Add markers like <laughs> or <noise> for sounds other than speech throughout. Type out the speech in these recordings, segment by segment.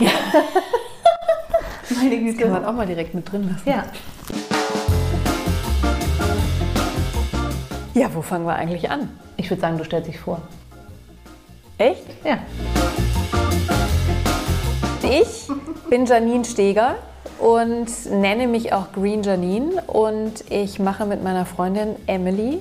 Ja. <laughs> Meine Güte. Das kann man auch mal direkt mit drin lassen. Ja. Ja, wo fangen wir eigentlich an? Ich würde sagen, du stellst dich vor. Echt? Ja. Ich bin Janine Steger und nenne mich auch Green Janine und ich mache mit meiner Freundin Emily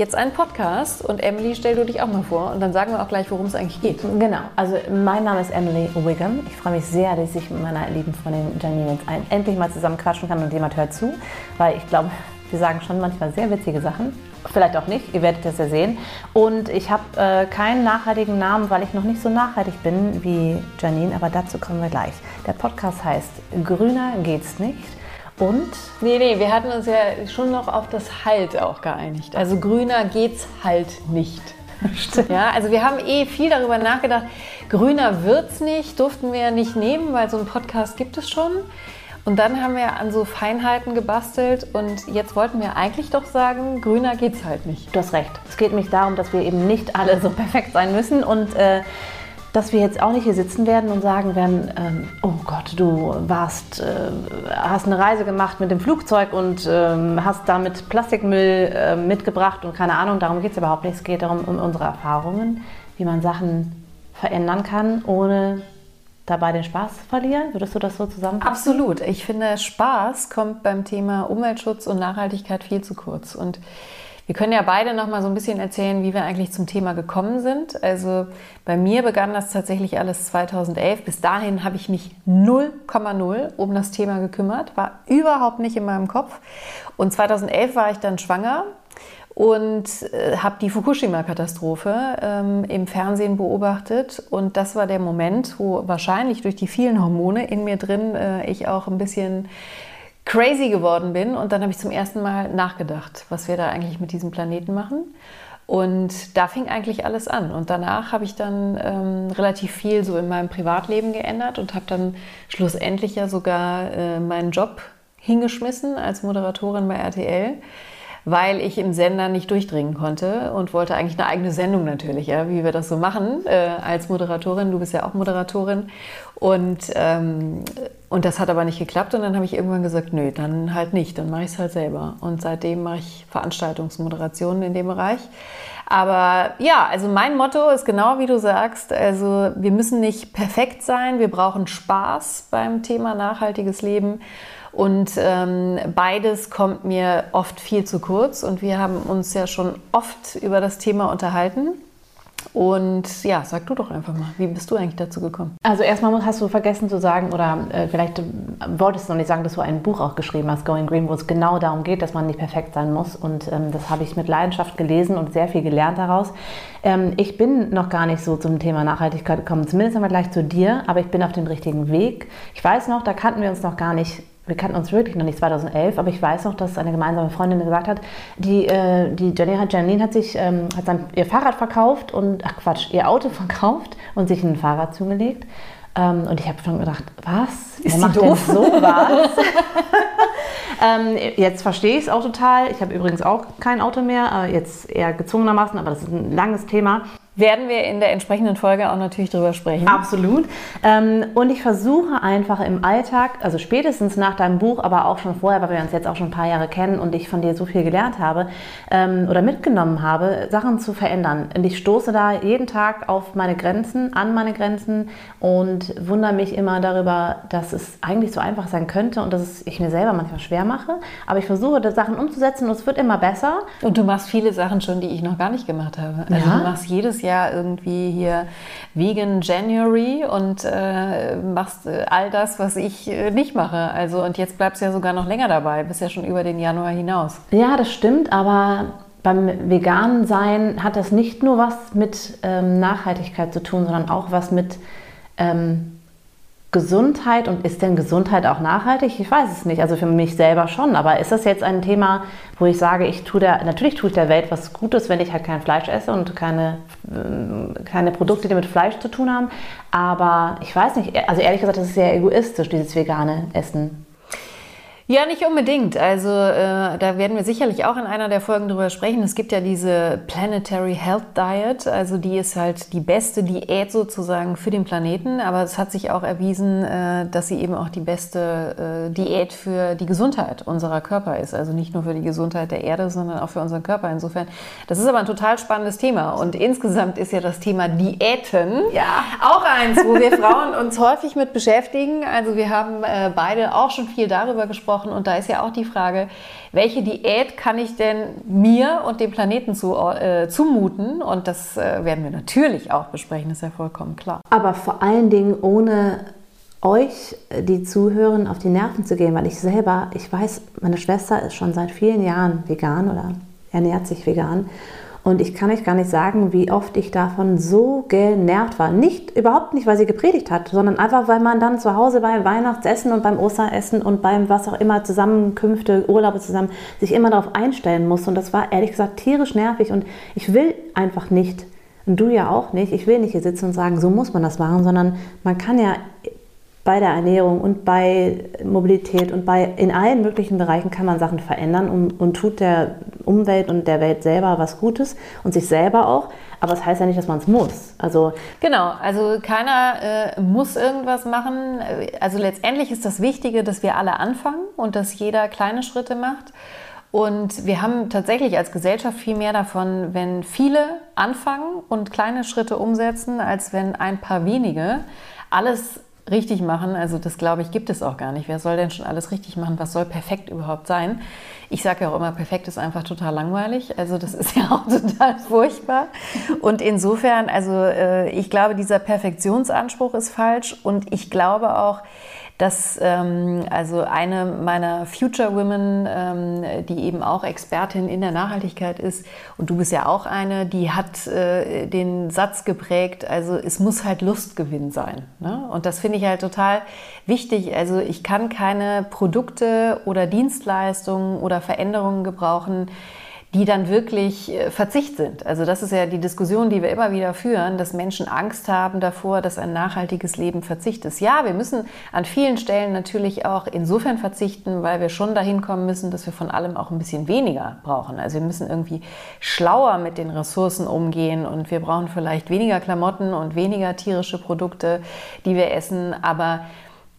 jetzt einen Podcast und Emily, stell du dich auch mal vor und dann sagen wir auch gleich, worum es eigentlich geht. Genau, also mein Name ist Emily Wiggum. Ich freue mich sehr, dass ich mit meiner lieben Freundin Janine jetzt ein, endlich mal zusammen quatschen kann und jemand hört zu, weil ich glaube, wir sagen schon manchmal sehr witzige Sachen. Vielleicht auch nicht, ihr werdet das ja sehen. Und ich habe äh, keinen nachhaltigen Namen, weil ich noch nicht so nachhaltig bin wie Janine, aber dazu kommen wir gleich. Der Podcast heißt Grüner geht's nicht. Und? Nee, nee, wir hatten uns ja schon noch auf das Halt auch geeinigt. Also grüner geht's halt nicht. Stimmt. Ja, also wir haben eh viel darüber nachgedacht. Grüner wird's nicht, durften wir ja nicht nehmen, weil so einen Podcast gibt es schon. Und dann haben wir an so Feinheiten gebastelt und jetzt wollten wir eigentlich doch sagen, grüner geht's halt nicht. Du hast recht. Es geht nämlich darum, dass wir eben nicht alle so <laughs> perfekt sein müssen und äh, dass wir jetzt auch nicht hier sitzen werden und sagen werden, ähm, oh Gott, du warst, äh, hast eine Reise gemacht mit dem Flugzeug und ähm, hast damit Plastikmüll äh, mitgebracht und keine Ahnung, darum geht es überhaupt nicht. Es geht darum, um unsere Erfahrungen, wie man Sachen verändern kann, ohne dabei den Spaß zu verlieren. Würdest du das so zusammenfassen? Absolut. Ich finde, Spaß kommt beim Thema Umweltschutz und Nachhaltigkeit viel zu kurz. Und wir können ja beide noch mal so ein bisschen erzählen, wie wir eigentlich zum Thema gekommen sind. Also bei mir begann das tatsächlich alles 2011. Bis dahin habe ich mich 0,0 um das Thema gekümmert, war überhaupt nicht in meinem Kopf. Und 2011 war ich dann schwanger und äh, habe die Fukushima-Katastrophe ähm, im Fernsehen beobachtet. Und das war der Moment, wo wahrscheinlich durch die vielen Hormone in mir drin äh, ich auch ein bisschen crazy geworden bin. Und dann habe ich zum ersten Mal nachgedacht, was wir da eigentlich mit diesem Planeten machen. Und da fing eigentlich alles an. Und danach habe ich dann ähm, relativ viel so in meinem Privatleben geändert und habe dann schlussendlich ja sogar äh, meinen Job hingeschmissen als Moderatorin bei RTL weil ich im Sender nicht durchdringen konnte und wollte eigentlich eine eigene Sendung natürlich, ja, wie wir das so machen äh, als Moderatorin. Du bist ja auch Moderatorin. Und, ähm, und das hat aber nicht geklappt. Und dann habe ich irgendwann gesagt, nö, dann halt nicht, dann mache ich es halt selber. Und seitdem mache ich Veranstaltungsmoderationen in dem Bereich. Aber ja, also mein Motto ist genau wie du sagst, also wir müssen nicht perfekt sein, wir brauchen Spaß beim Thema nachhaltiges Leben. Und ähm, beides kommt mir oft viel zu kurz. Und wir haben uns ja schon oft über das Thema unterhalten. Und ja, sag du doch einfach mal, wie bist du eigentlich dazu gekommen? Also erstmal hast du vergessen zu sagen, oder äh, vielleicht wolltest du noch nicht sagen, dass du ein Buch auch geschrieben hast, Going Green, wo es genau darum geht, dass man nicht perfekt sein muss. Und ähm, das habe ich mit Leidenschaft gelesen und sehr viel gelernt daraus. Ähm, ich bin noch gar nicht so zum Thema Nachhaltigkeit gekommen, zumindest einmal gleich zu dir, aber ich bin auf dem richtigen Weg. Ich weiß noch, da kannten wir uns noch gar nicht wir kannten uns wirklich noch nicht 2011, aber ich weiß noch, dass eine gemeinsame Freundin gesagt hat, die, äh, die Janine, hat, Janine hat sich ähm, hat sein, ihr Fahrrad verkauft und, ach Quatsch, ihr Auto <laughs> verkauft und sich ein Fahrrad zugelegt. Ähm, und ich habe schon gedacht, was? Ist Wer macht doof? denn sowas? <laughs> ähm, jetzt verstehe ich es auch total. Ich habe übrigens auch kein Auto mehr, äh, jetzt eher gezwungenermaßen, aber das ist ein langes Thema werden wir in der entsprechenden Folge auch natürlich drüber sprechen. Absolut. Ähm, und ich versuche einfach im Alltag, also spätestens nach deinem Buch, aber auch schon vorher, weil wir uns jetzt auch schon ein paar Jahre kennen und ich von dir so viel gelernt habe ähm, oder mitgenommen habe, Sachen zu verändern. Und ich stoße da jeden Tag auf meine Grenzen, an meine Grenzen und wundere mich immer darüber, dass es eigentlich so einfach sein könnte und dass ich mir selber manchmal schwer mache. Aber ich versuche, das Sachen umzusetzen und es wird immer besser. Und du machst viele Sachen schon, die ich noch gar nicht gemacht habe. Also ja? du machst jedes Jahr Jahr irgendwie hier Vegan January und äh, machst äh, all das, was ich äh, nicht mache. Also und jetzt bleibst du ja sogar noch länger dabei, bist ja schon über den Januar hinaus. Ja, das stimmt, aber beim veganen Sein hat das nicht nur was mit ähm, Nachhaltigkeit zu tun, sondern auch was mit ähm, Gesundheit und ist denn Gesundheit auch nachhaltig? Ich weiß es nicht. Also für mich selber schon. Aber ist das jetzt ein Thema, wo ich sage, ich tue der, natürlich tue ich der Welt was Gutes, wenn ich halt kein Fleisch esse und keine, äh, keine Produkte, die mit Fleisch zu tun haben. Aber ich weiß nicht, also ehrlich gesagt, das ist sehr egoistisch, dieses vegane Essen. Ja, nicht unbedingt. Also äh, da werden wir sicherlich auch in einer der Folgen drüber sprechen. Es gibt ja diese Planetary Health Diet, also die ist halt die beste Diät sozusagen für den Planeten. Aber es hat sich auch erwiesen, äh, dass sie eben auch die beste äh, Diät für die Gesundheit unserer Körper ist. Also nicht nur für die Gesundheit der Erde, sondern auch für unseren Körper. Insofern, das ist aber ein total spannendes Thema. Und insgesamt ist ja das Thema Diäten ja. auch eins, wo wir Frauen uns häufig mit beschäftigen. Also wir haben äh, beide auch schon viel darüber gesprochen gesprochen und da ist ja auch die Frage, welche Diät kann ich denn mir und dem Planeten zu, äh, zumuten? Und das äh, werden wir natürlich auch besprechen, ist ja vollkommen klar. Aber vor allen Dingen ohne euch, die zuhören, auf die Nerven zu gehen, weil ich selber, ich weiß, meine Schwester ist schon seit vielen Jahren vegan oder ernährt sich vegan. Und ich kann euch gar nicht sagen, wie oft ich davon so genervt war. Nicht, überhaupt nicht, weil sie gepredigt hat, sondern einfach, weil man dann zu Hause beim Weihnachtsessen und beim Osteressen und beim was auch immer Zusammenkünfte, Urlaube zusammen, sich immer darauf einstellen muss. Und das war ehrlich gesagt tierisch nervig. Und ich will einfach nicht, und du ja auch nicht, ich will nicht hier sitzen und sagen, so muss man das machen, sondern man kann ja bei der Ernährung und bei Mobilität und bei in allen möglichen Bereichen kann man Sachen verändern und, und tut der Umwelt und der Welt selber was Gutes und sich selber auch. Aber das heißt ja nicht, dass man es muss. Also genau, also keiner äh, muss irgendwas machen. Also letztendlich ist das Wichtige, dass wir alle anfangen und dass jeder kleine Schritte macht. Und wir haben tatsächlich als Gesellschaft viel mehr davon, wenn viele anfangen und kleine Schritte umsetzen, als wenn ein paar wenige alles richtig machen. Also das glaube ich, gibt es auch gar nicht. Wer soll denn schon alles richtig machen? Was soll perfekt überhaupt sein? Ich sage ja auch immer, perfekt ist einfach total langweilig. Also das ist <laughs> ja auch total furchtbar. Und insofern, also äh, ich glaube, dieser Perfektionsanspruch ist falsch. Und ich glaube auch, dass ähm, also eine meiner Future Women, ähm, die eben auch Expertin in der Nachhaltigkeit ist, und du bist ja auch eine, die hat äh, den Satz geprägt, also es muss halt Lustgewinn sein. Ne? Und das finde ich halt total wichtig. Also ich kann keine Produkte oder Dienstleistungen oder Veränderungen gebrauchen, die dann wirklich äh, Verzicht sind. Also das ist ja die Diskussion, die wir immer wieder führen, dass Menschen Angst haben davor, dass ein nachhaltiges Leben Verzicht ist. Ja, wir müssen an vielen Stellen natürlich auch insofern verzichten, weil wir schon dahin kommen müssen, dass wir von allem auch ein bisschen weniger brauchen. Also wir müssen irgendwie schlauer mit den Ressourcen umgehen und wir brauchen vielleicht weniger Klamotten und weniger tierische Produkte, die wir essen, aber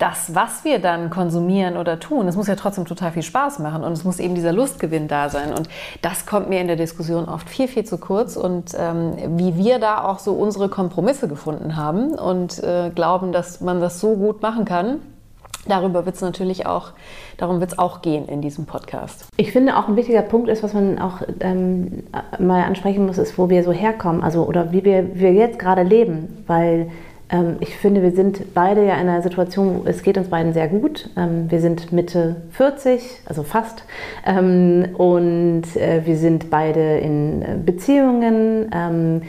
das, was wir dann konsumieren oder tun, es muss ja trotzdem total viel Spaß machen und es muss eben dieser Lustgewinn da sein. Und das kommt mir in der Diskussion oft viel, viel zu kurz. Und ähm, wie wir da auch so unsere Kompromisse gefunden haben und äh, glauben, dass man das so gut machen kann, Darüber wird es natürlich auch, darum wird es auch gehen in diesem Podcast. Ich finde auch ein wichtiger Punkt ist, was man auch ähm, mal ansprechen muss, ist, wo wir so herkommen, also oder wie wir, wir jetzt gerade leben, weil ich finde, wir sind beide ja in einer Situation, es geht uns beiden sehr gut. Ähm, wir sind Mitte 40, also fast. Ähm, und äh, wir sind beide in äh, Beziehungen.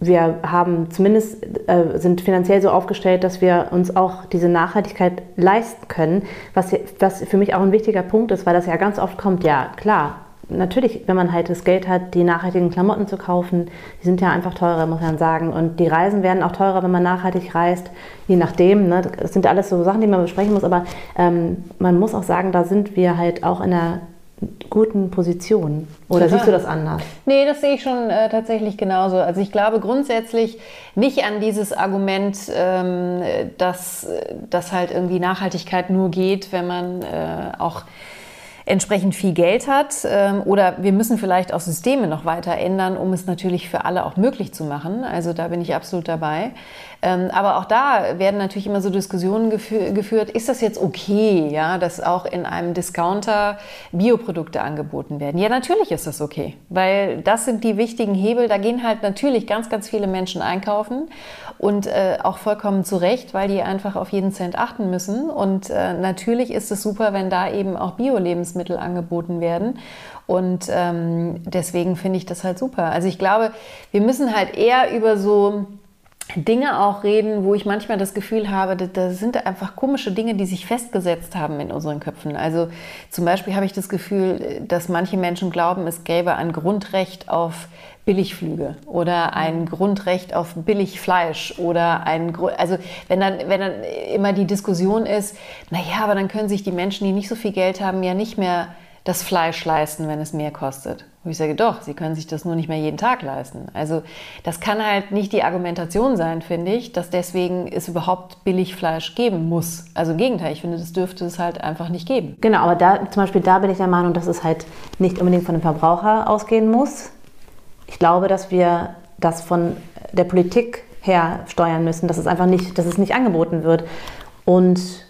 Wir haben zumindest, äh, sind finanziell so aufgestellt, dass wir uns auch diese Nachhaltigkeit leisten können, was, was für mich auch ein wichtiger Punkt ist, weil das ja ganz oft kommt, ja klar, natürlich, wenn man halt das Geld hat, die nachhaltigen Klamotten zu kaufen, die sind ja einfach teurer, muss man sagen. Und die Reisen werden auch teurer, wenn man nachhaltig reist, je nachdem. Ne? Das sind alles so Sachen, die man besprechen muss. Aber ähm, man muss auch sagen, da sind wir halt auch in einer guten Position. Oder siehst du das anders? Nee, das sehe ich schon äh, tatsächlich genauso. Also ich glaube grundsätzlich nicht an dieses Argument, ähm, dass, dass halt irgendwie Nachhaltigkeit nur geht, wenn man äh, auch entsprechend viel Geld hat. Ähm, oder wir müssen vielleicht auch Systeme noch weiter ändern, um es natürlich für alle auch möglich zu machen. Also da bin ich absolut dabei. Ähm, aber auch da werden natürlich immer so Diskussionen geführt, ist das jetzt okay, ja, dass auch in einem Discounter Bioprodukte angeboten werden? Ja, natürlich ist das okay, weil das sind die wichtigen Hebel. Da gehen halt natürlich ganz, ganz viele Menschen einkaufen und äh, auch vollkommen zu Recht, weil die einfach auf jeden Cent achten müssen. Und äh, natürlich ist es super, wenn da eben auch Bio-Lebensmittel angeboten werden. Und ähm, deswegen finde ich das halt super. Also ich glaube, wir müssen halt eher über so Dinge auch reden, wo ich manchmal das Gefühl habe, da sind einfach komische Dinge, die sich festgesetzt haben in unseren Köpfen. Also zum Beispiel habe ich das Gefühl, dass manche Menschen glauben, es gäbe ein Grundrecht auf Billigflüge oder ein Grundrecht auf Billigfleisch oder ein also wenn dann, wenn dann immer die Diskussion ist, naja, aber dann können sich die Menschen, die nicht so viel Geld haben, ja nicht mehr das Fleisch leisten, wenn es mehr kostet. Und ich sage, doch, sie können sich das nur nicht mehr jeden Tag leisten. Also das kann halt nicht die Argumentation sein, finde ich, dass deswegen es überhaupt Billigfleisch geben muss. Also im Gegenteil, ich finde, das dürfte es halt einfach nicht geben. Genau, aber da zum Beispiel da bin ich der Meinung, dass es halt nicht unbedingt von dem Verbraucher ausgehen muss. Ich glaube, dass wir das von der Politik her steuern müssen, dass es einfach nicht, dass es nicht angeboten wird. Und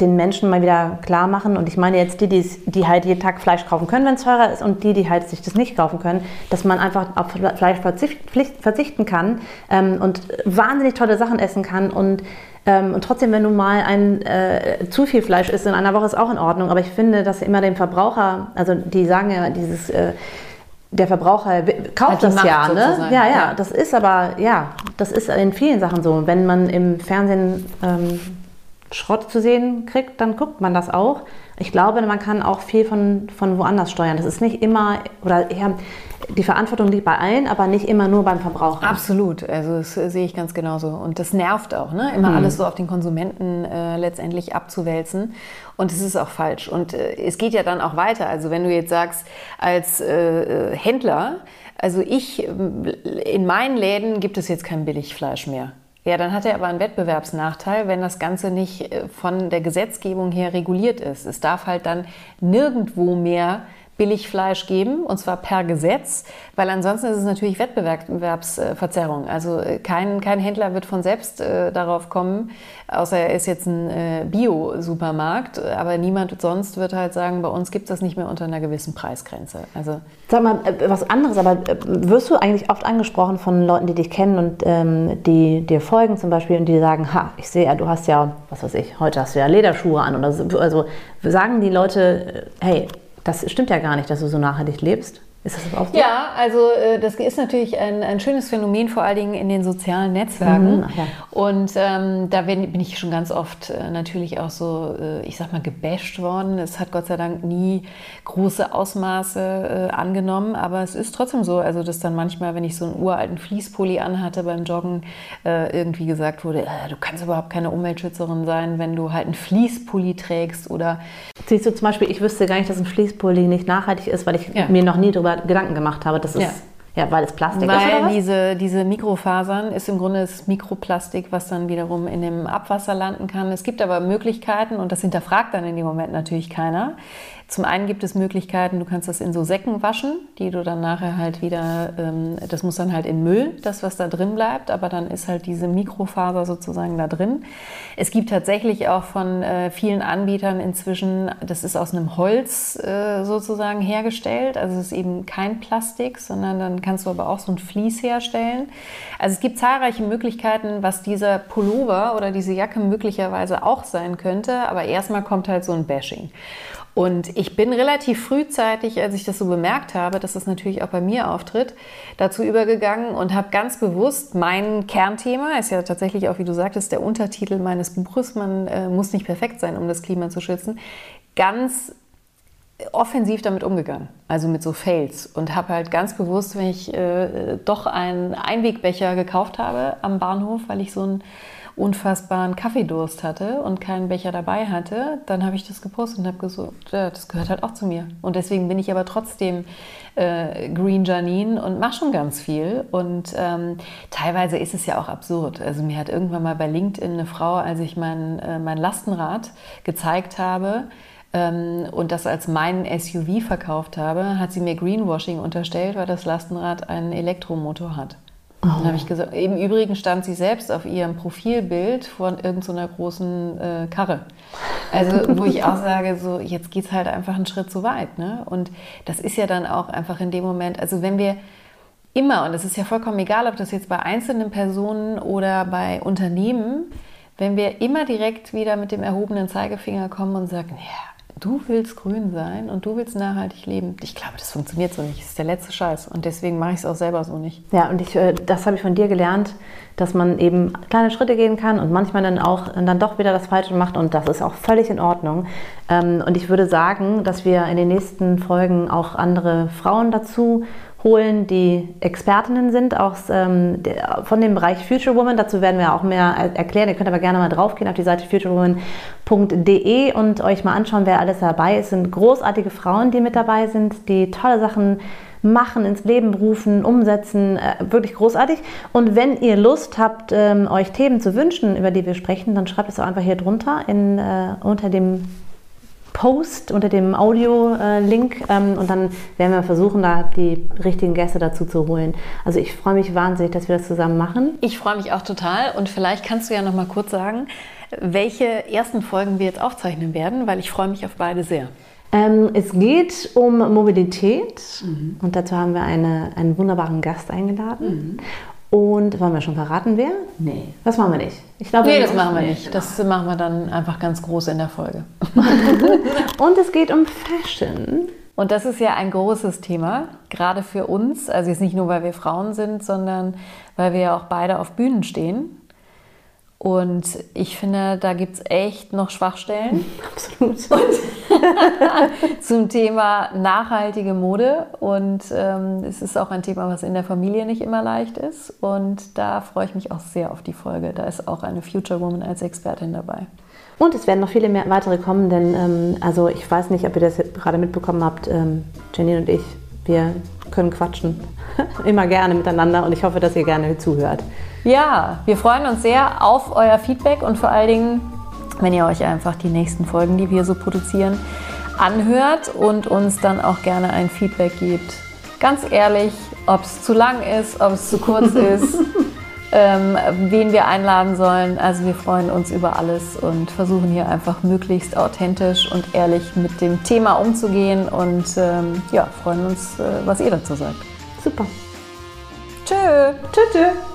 den Menschen mal wieder klar machen. Und ich meine jetzt die, die halt jeden Tag Fleisch kaufen können, wenn es teurer ist, und die, die halt sich das nicht kaufen können, dass man einfach auf Fleisch verzichten kann ähm, und wahnsinnig tolle Sachen essen kann. Und, ähm, und trotzdem, wenn du mal ein äh, zu viel Fleisch isst in einer Woche, ist auch in Ordnung. Aber ich finde, dass immer dem Verbraucher, also die sagen ja dieses äh, der Verbraucher kauft das ja, ne? Ja, ja, ja, das ist aber, ja, das ist in vielen Sachen so. Wenn man im Fernsehen ähm, Schrott zu sehen kriegt, dann guckt man das auch. Ich glaube, man kann auch viel von, von woanders steuern. Das ist nicht immer, oder eher, die Verantwortung liegt bei allen, aber nicht immer nur beim Verbraucher. Absolut, also das sehe ich ganz genauso. Und das nervt auch, ne? immer mhm. alles so auf den Konsumenten äh, letztendlich abzuwälzen. Und es ist auch falsch. Und äh, es geht ja dann auch weiter. Also wenn du jetzt sagst, als äh, äh Händler, also ich, in meinen Läden gibt es jetzt kein Billigfleisch mehr. Ja, dann hat er aber einen Wettbewerbsnachteil, wenn das Ganze nicht äh, von der Gesetzgebung her reguliert ist. Es darf halt dann nirgendwo mehr Billigfleisch geben, und zwar per Gesetz, weil ansonsten ist es natürlich Wettbewerbsverzerrung. Also äh, kein, kein Händler wird von selbst äh, darauf kommen, außer er ist jetzt ein äh, Bio-Supermarkt, aber niemand sonst wird halt sagen, bei uns gibt es das nicht mehr unter einer gewissen Preisgrenze. Also Sag mal, äh, was anderes, aber äh, wirst du eigentlich oft angesprochen von Leuten, die dich kennen und ähm, die dir folgen zum Beispiel und die sagen, ha, ich sehe ja, du hast ja, was weiß ich, heute hast du ja Lederschuhe an oder so. Also sagen die Leute, hey, das stimmt ja gar nicht, dass du so nachhaltig lebst. Ist das überhaupt so? Ja, also äh, das ist natürlich ein, ein schönes Phänomen, vor allen Dingen in den sozialen Netzwerken. Mhm, ja. Und ähm, da bin, bin, ich schon ganz oft äh, natürlich auch so, äh, ich sag mal, gebasht worden. Es hat Gott sei Dank nie große Ausmaße äh, angenommen, aber es ist trotzdem so, also dass dann manchmal, wenn ich so einen uralten Fließpulli anhatte beim Joggen, äh, irgendwie gesagt wurde, äh, du kannst überhaupt keine Umweltschützerin sein, wenn du halt einen Fließpulli trägst oder... Siehst du zum Beispiel, ich wüsste gar nicht, dass ein Fließpulli nicht nachhaltig ist, weil ich ja. mir noch nie darüber darüber Gedanken gemacht habe, dass es ja. Ja, weil es Plastik weil ist. Weil diese, diese Mikrofasern ist im Grunde das Mikroplastik, was dann wiederum in dem Abwasser landen kann. Es gibt aber Möglichkeiten, und das hinterfragt dann in dem Moment natürlich keiner, zum einen gibt es Möglichkeiten, du kannst das in so Säcken waschen, die du dann nachher halt wieder, ähm, das muss dann halt in Müll, das was da drin bleibt, aber dann ist halt diese Mikrofaser sozusagen da drin. Es gibt tatsächlich auch von äh, vielen Anbietern inzwischen, das ist aus einem Holz äh, sozusagen hergestellt, also es ist eben kein Plastik, sondern dann kannst du aber auch so ein Vlies herstellen. Also es gibt zahlreiche Möglichkeiten, was dieser Pullover oder diese Jacke möglicherweise auch sein könnte, aber erstmal kommt halt so ein Bashing. Und ich bin relativ frühzeitig, als ich das so bemerkt habe, dass das natürlich auch bei mir auftritt, dazu übergegangen und habe ganz bewusst mein Kernthema, ist ja tatsächlich auch, wie du sagtest, der Untertitel meines Buches, man äh, muss nicht perfekt sein, um das Klima zu schützen, ganz offensiv damit umgegangen, also mit so Fails. Und habe halt ganz bewusst, wenn ich äh, doch einen Einwegbecher gekauft habe am Bahnhof, weil ich so ein unfassbaren Kaffeedurst hatte und keinen Becher dabei hatte, dann habe ich das gepostet und habe gesagt, ja, das gehört halt auch zu mir. Und deswegen bin ich aber trotzdem äh, Green Janine und mache schon ganz viel. Und ähm, teilweise ist es ja auch absurd. Also mir hat irgendwann mal bei LinkedIn eine Frau, als ich mein, äh, mein Lastenrad gezeigt habe, ähm, und das als mein SUV verkauft habe, hat sie mir Greenwashing unterstellt, weil das Lastenrad einen Elektromotor hat. Oh. Dann habe ich gesagt, im Übrigen stand sie selbst auf ihrem Profilbild von irgendeiner so großen äh, Karre. Also wo ich auch sage, so jetzt geht es halt einfach einen Schritt zu weit. Ne? Und das ist ja dann auch einfach in dem Moment, also wenn wir immer, und es ist ja vollkommen egal, ob das jetzt bei einzelnen Personen oder bei Unternehmen, wenn wir immer direkt wieder mit dem erhobenen Zeigefinger kommen und sagen, ja, du willst grün sein und du willst nachhaltig leben. Ich glaube, das funktioniert so nicht. Das ist der letzte Scheiß. Und deswegen mache ich es auch selber so nicht. Ja, und ich, äh, das habe ich von dir gelernt, dass man eben kleine Schritte gehen kann und manchmal dann auch dann doch wieder das Falsche macht. Und das ist auch völlig in Ordnung. Ähm, und ich würde sagen, dass wir in den nächsten Folgen auch andere Frauen dazu holen, die Expertinnen sind aus, ähm, der, von dem Bereich Future Woman. Dazu werden wir auch mehr erklären. Ihr könnt aber gerne mal draufgehen auf die Seite futurewoman.de und euch mal anschauen, wer alles dabei ist. Es sind großartige Frauen, die mit dabei sind, die tolle Sachen machen, ins Leben rufen, umsetzen. Äh, wirklich großartig. Und wenn ihr Lust habt, ähm, euch Themen zu wünschen, über die wir sprechen, dann schreibt es doch einfach hier drunter in, äh, unter dem Post unter dem Audio-Link ähm, und dann werden wir versuchen, da die richtigen Gäste dazu zu holen. Also ich freue mich wahnsinnig, dass wir das zusammen machen. Ich freue mich auch total und vielleicht kannst du ja noch mal kurz sagen, welche ersten Folgen wir jetzt aufzeichnen werden, weil ich freue mich auf beide sehr. Ähm, es geht um Mobilität mhm. und dazu haben wir eine, einen wunderbaren Gast eingeladen. Mhm. Und wollen wir schon verraten, wer? Nee. Das machen wir nicht. Ich glaube, nee, das machen wir nicht. Das machen wir dann einfach ganz groß in der Folge. <laughs> und es geht um Fashion. Und das ist ja ein großes Thema, gerade für uns. Also jetzt nicht nur, weil wir Frauen sind, sondern weil wir ja auch beide auf Bühnen stehen. Und ich finde, da gibt es echt noch Schwachstellen. <laughs> Absolut. <laughs> zum Thema nachhaltige Mode. Und ähm, es ist auch ein Thema, was in der Familie nicht immer leicht ist. Und da freue ich mich auch sehr auf die Folge. Da ist auch eine Future Woman als Expertin dabei. Und es werden noch viele mehr weitere kommen, denn ähm, also ich weiß nicht, ob ihr das gerade mitbekommen habt, ähm, Janine und ich, wir können quatschen. <laughs> Immer gerne miteinander und ich hoffe, dass ihr gerne zuhört. Ja, wir freuen uns sehr auf euer Feedback und vor allen Dingen, wenn ihr euch einfach die nächsten Folgen, die wir so produzieren, anhört und uns dann auch gerne ein Feedback gibt. Ganz ehrlich, ob es zu lang ist, ob es zu kurz <laughs> ist, ähm, wen wir einladen sollen. Also wir freuen uns über alles und versuchen hier einfach möglichst authentisch und ehrlich mit dem Thema umzugehen und ähm, ja, freuen uns, äh, was ihr dazu sagt. Super. Tschö. Tschö, tschö.